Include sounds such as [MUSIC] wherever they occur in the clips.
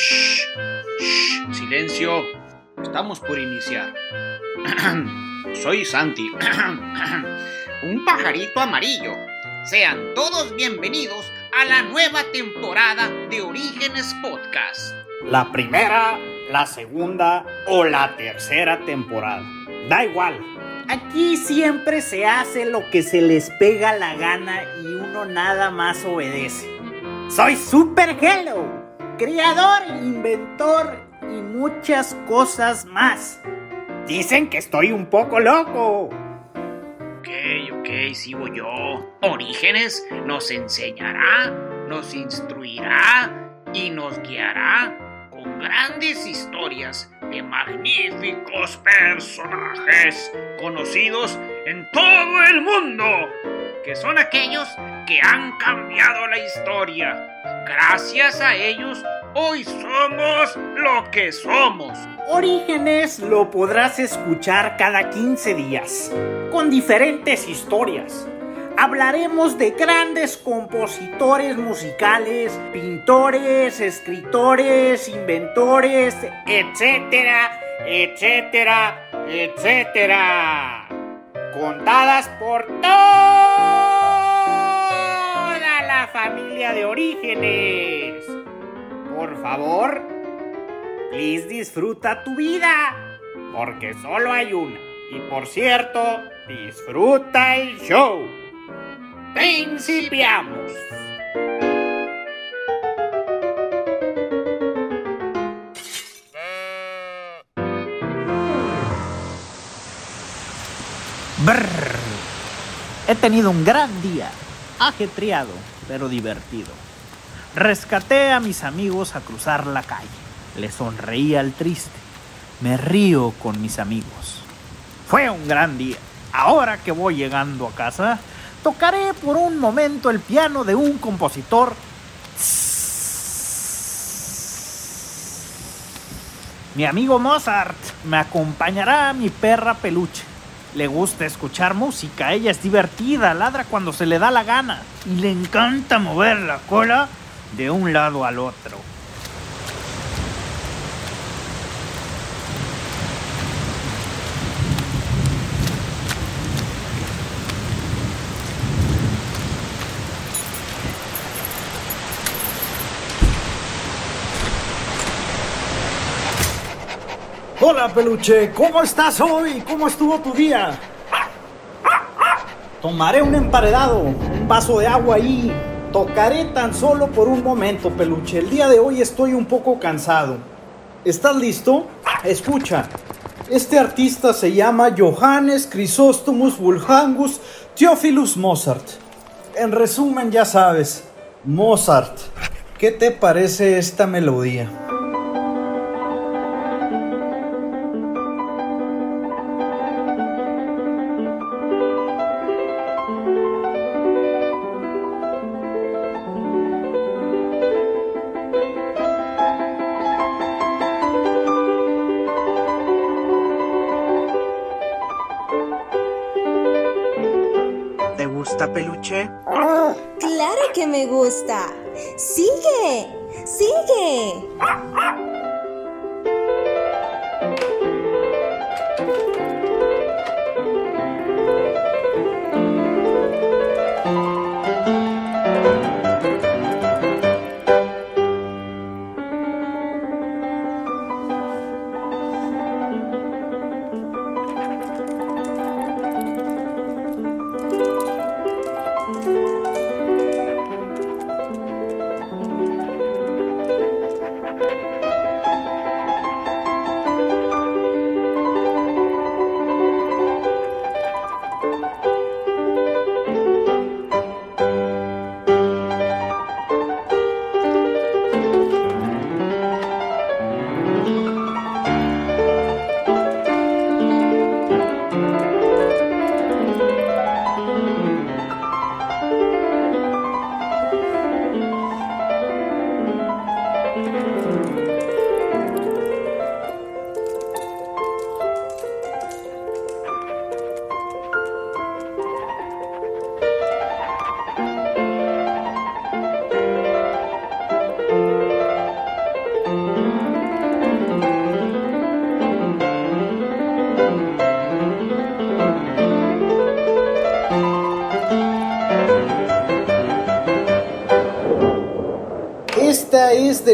Shh, shh, silencio. Estamos por iniciar. [CLEARS THROAT] Soy Santi, [CLEARS THROAT] un pajarito amarillo. Sean todos bienvenidos a la nueva temporada de Orígenes Podcast. La primera, la segunda o la tercera temporada. Da igual. Aquí siempre se hace lo que se les pega la gana y uno nada más obedece. Soy Super Hello, creador, inventor y muchas cosas más. Dicen que estoy un poco loco. Ok, ok, sigo yo. Orígenes nos enseñará, nos instruirá y nos guiará con grandes historias de magníficos personajes conocidos en todo el mundo, que son aquellos que han cambiado la historia. Gracias a ellos, hoy somos lo que somos. Orígenes lo podrás escuchar cada 15 días, con diferentes historias. Hablaremos de grandes compositores musicales, pintores, escritores, inventores, etcétera, etcétera, etcétera. Contadas por toda la familia de Orígenes. Por favor, please disfruta tu vida, porque solo hay una. Y por cierto, disfruta el show. Principiamos. Brrr. He tenido un gran día, ajetreado, pero divertido. Rescaté a mis amigos a cruzar la calle. Les sonreí al triste. Me río con mis amigos. Fue un gran día. Ahora que voy llegando a casa, tocaré por un momento el piano de un compositor. Mi amigo Mozart me acompañará a mi perra peluche. Le gusta escuchar música, ella es divertida, ladra cuando se le da la gana y le encanta mover la cola de un lado al otro. Hola, peluche, ¿cómo estás hoy? ¿Cómo estuvo tu día? Tomaré un emparedado, un vaso de agua ahí. Tocaré tan solo por un momento, peluche. El día de hoy estoy un poco cansado. ¿Estás listo? Escucha. Este artista se llama Johannes Chrysostomus Wolfgangus Theophilus Mozart. En resumen, ya sabes, Mozart. ¿Qué te parece esta melodía? Que me gusta. Sigue, sigue.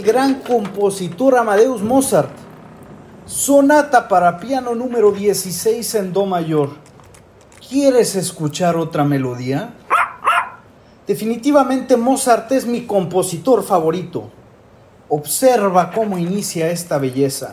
Gran compositor Amadeus Mozart. Sonata para piano número 16 en Do mayor. ¿Quieres escuchar otra melodía? Definitivamente Mozart es mi compositor favorito. Observa cómo inicia esta belleza.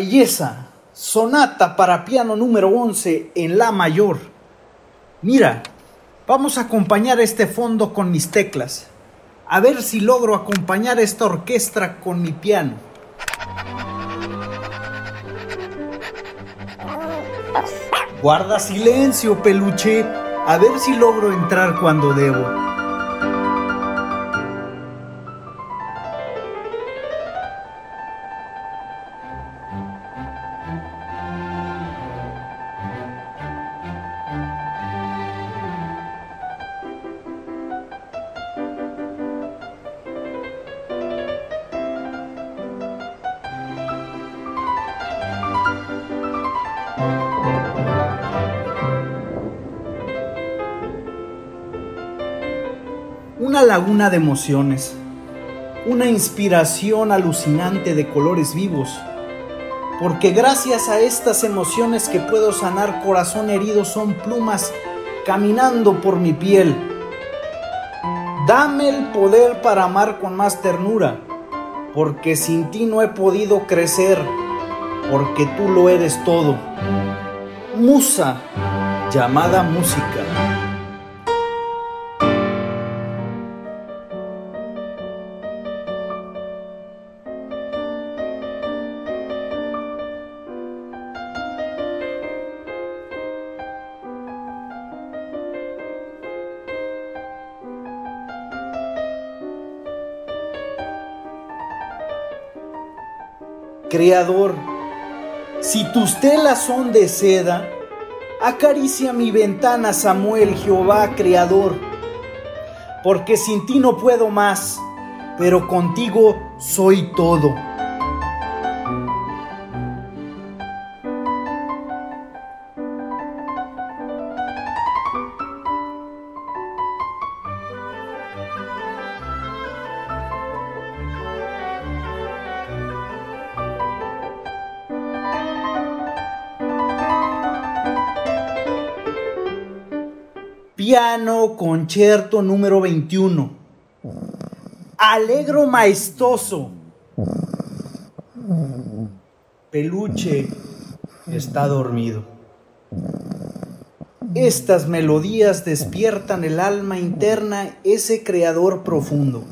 belleza. Sonata para piano número 11 en La mayor. Mira, vamos a acompañar este fondo con mis teclas. A ver si logro acompañar esta orquesta con mi piano. Guarda silencio, peluche. A ver si logro entrar cuando debo. De emociones, una inspiración alucinante de colores vivos, porque gracias a estas emociones que puedo sanar corazón herido son plumas caminando por mi piel. Dame el poder para amar con más ternura, porque sin ti no he podido crecer. porque tú lo eres todo. Musa, llamada música. Creador, si tus telas son de seda, acaricia mi ventana, Samuel, Jehová, Creador, porque sin ti no puedo más, pero contigo soy todo. Concierto número 21. Alegro maestoso. Peluche está dormido. Estas melodías despiertan el alma interna, ese creador profundo.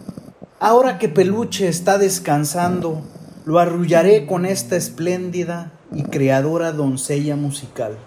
Ahora que Peluche está descansando, lo arrullaré con esta espléndida y creadora doncella musical.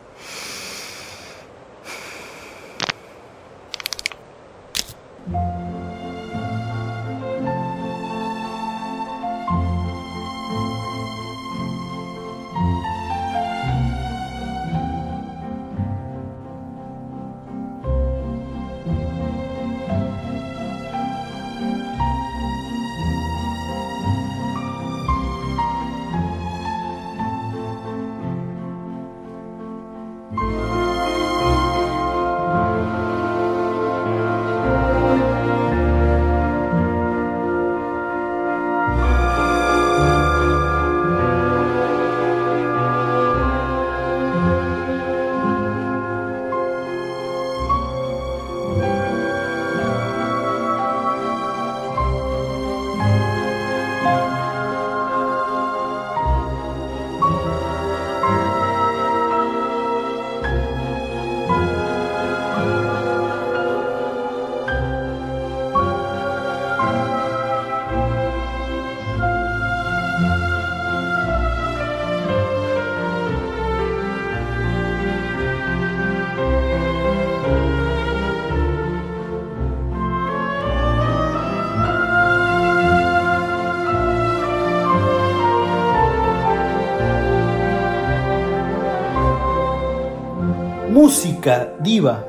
Diva.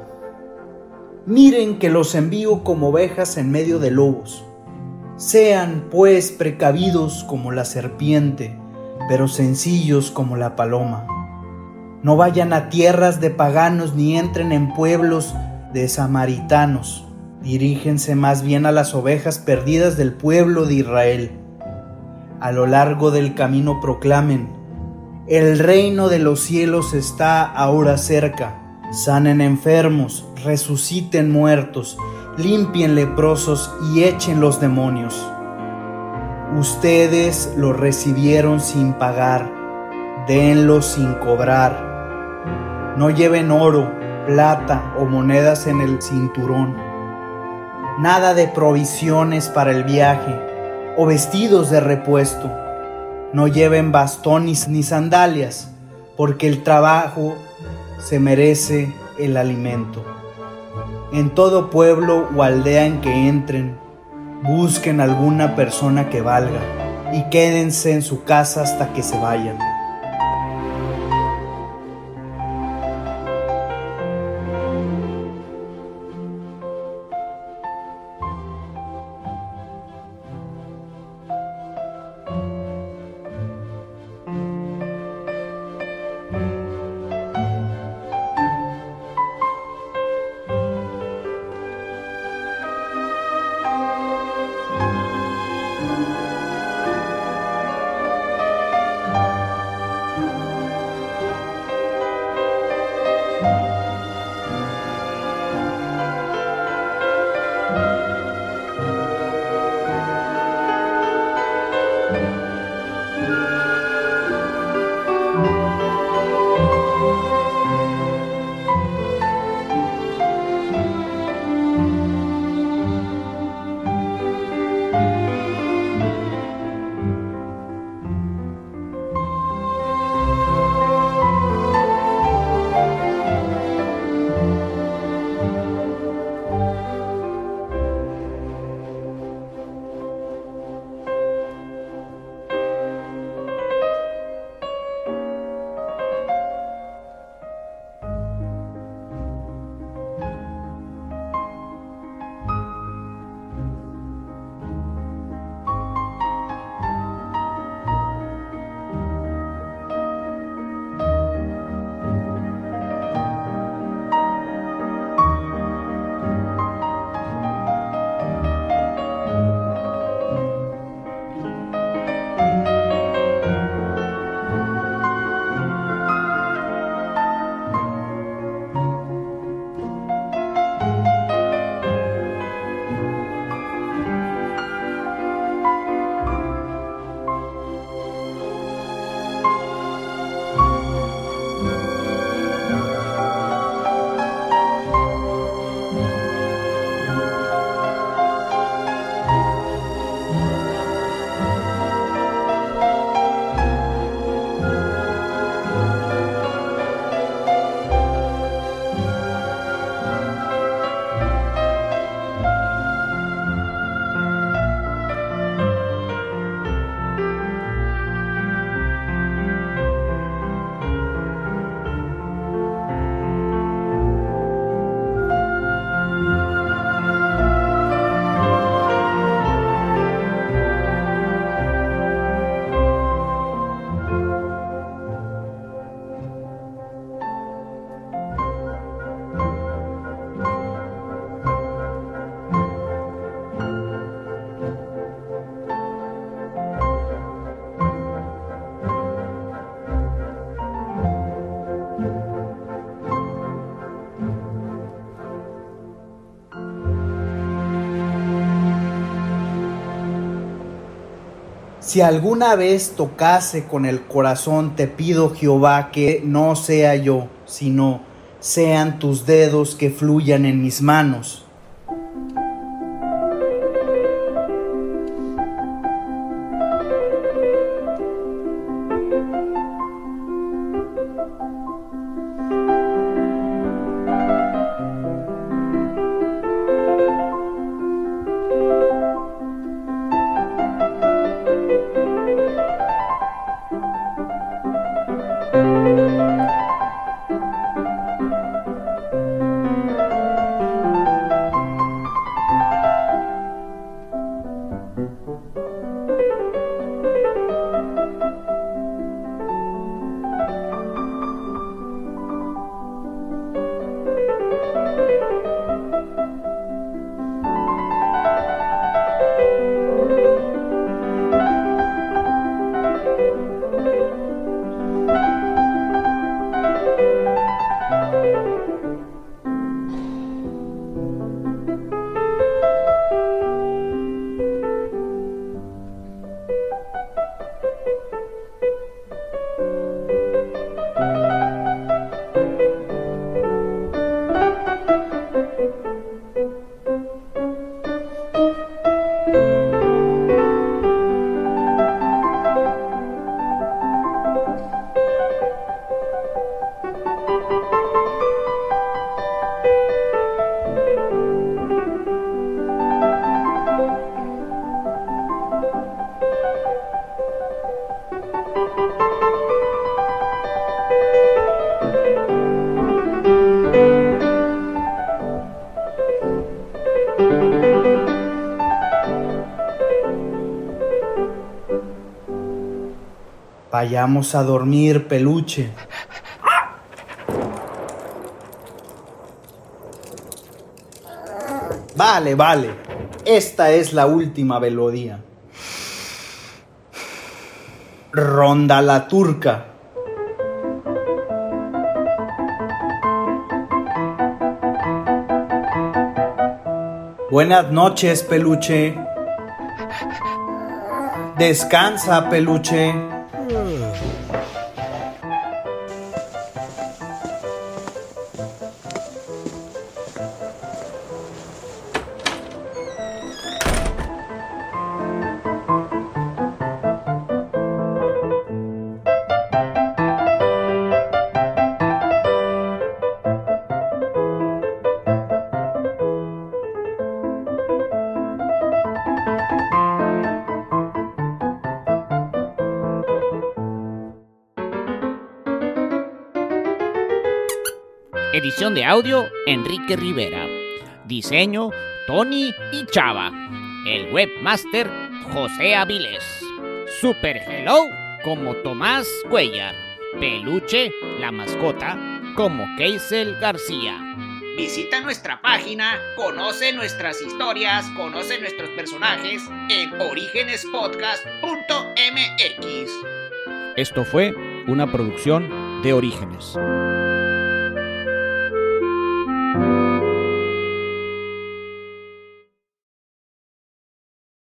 Miren que los envío como ovejas en medio de lobos. Sean, pues, precavidos como la serpiente, pero sencillos como la paloma. No vayan a tierras de paganos ni entren en pueblos de samaritanos. Dirígense más bien a las ovejas perdidas del pueblo de Israel. A lo largo del camino proclamen, el reino de los cielos está ahora cerca. Sanen enfermos, resuciten muertos, limpien leprosos y echen los demonios. Ustedes lo recibieron sin pagar, denlo sin cobrar. No lleven oro, plata o monedas en el cinturón. Nada de provisiones para el viaje o vestidos de repuesto no lleven bastones ni sandalias, porque el trabajo se merece el alimento. En todo pueblo o aldea en que entren, busquen alguna persona que valga y quédense en su casa hasta que se vayan. Si alguna vez tocase con el corazón, te pido Jehová que no sea yo, sino sean tus dedos que fluyan en mis manos. Vayamos a dormir, peluche. Vale, vale. Esta es la última melodía. Ronda la turca. Buenas noches, peluche. Descansa, peluche. Edición de audio, Enrique Rivera. Diseño, Tony y Chava. El webmaster, José Avilés. Super Hello, como Tomás Cuellar. Peluche, la mascota, como Keisel García. Visita nuestra página, conoce nuestras historias, conoce nuestros personajes en orígenespodcast.mx. Esto fue una producción de Orígenes.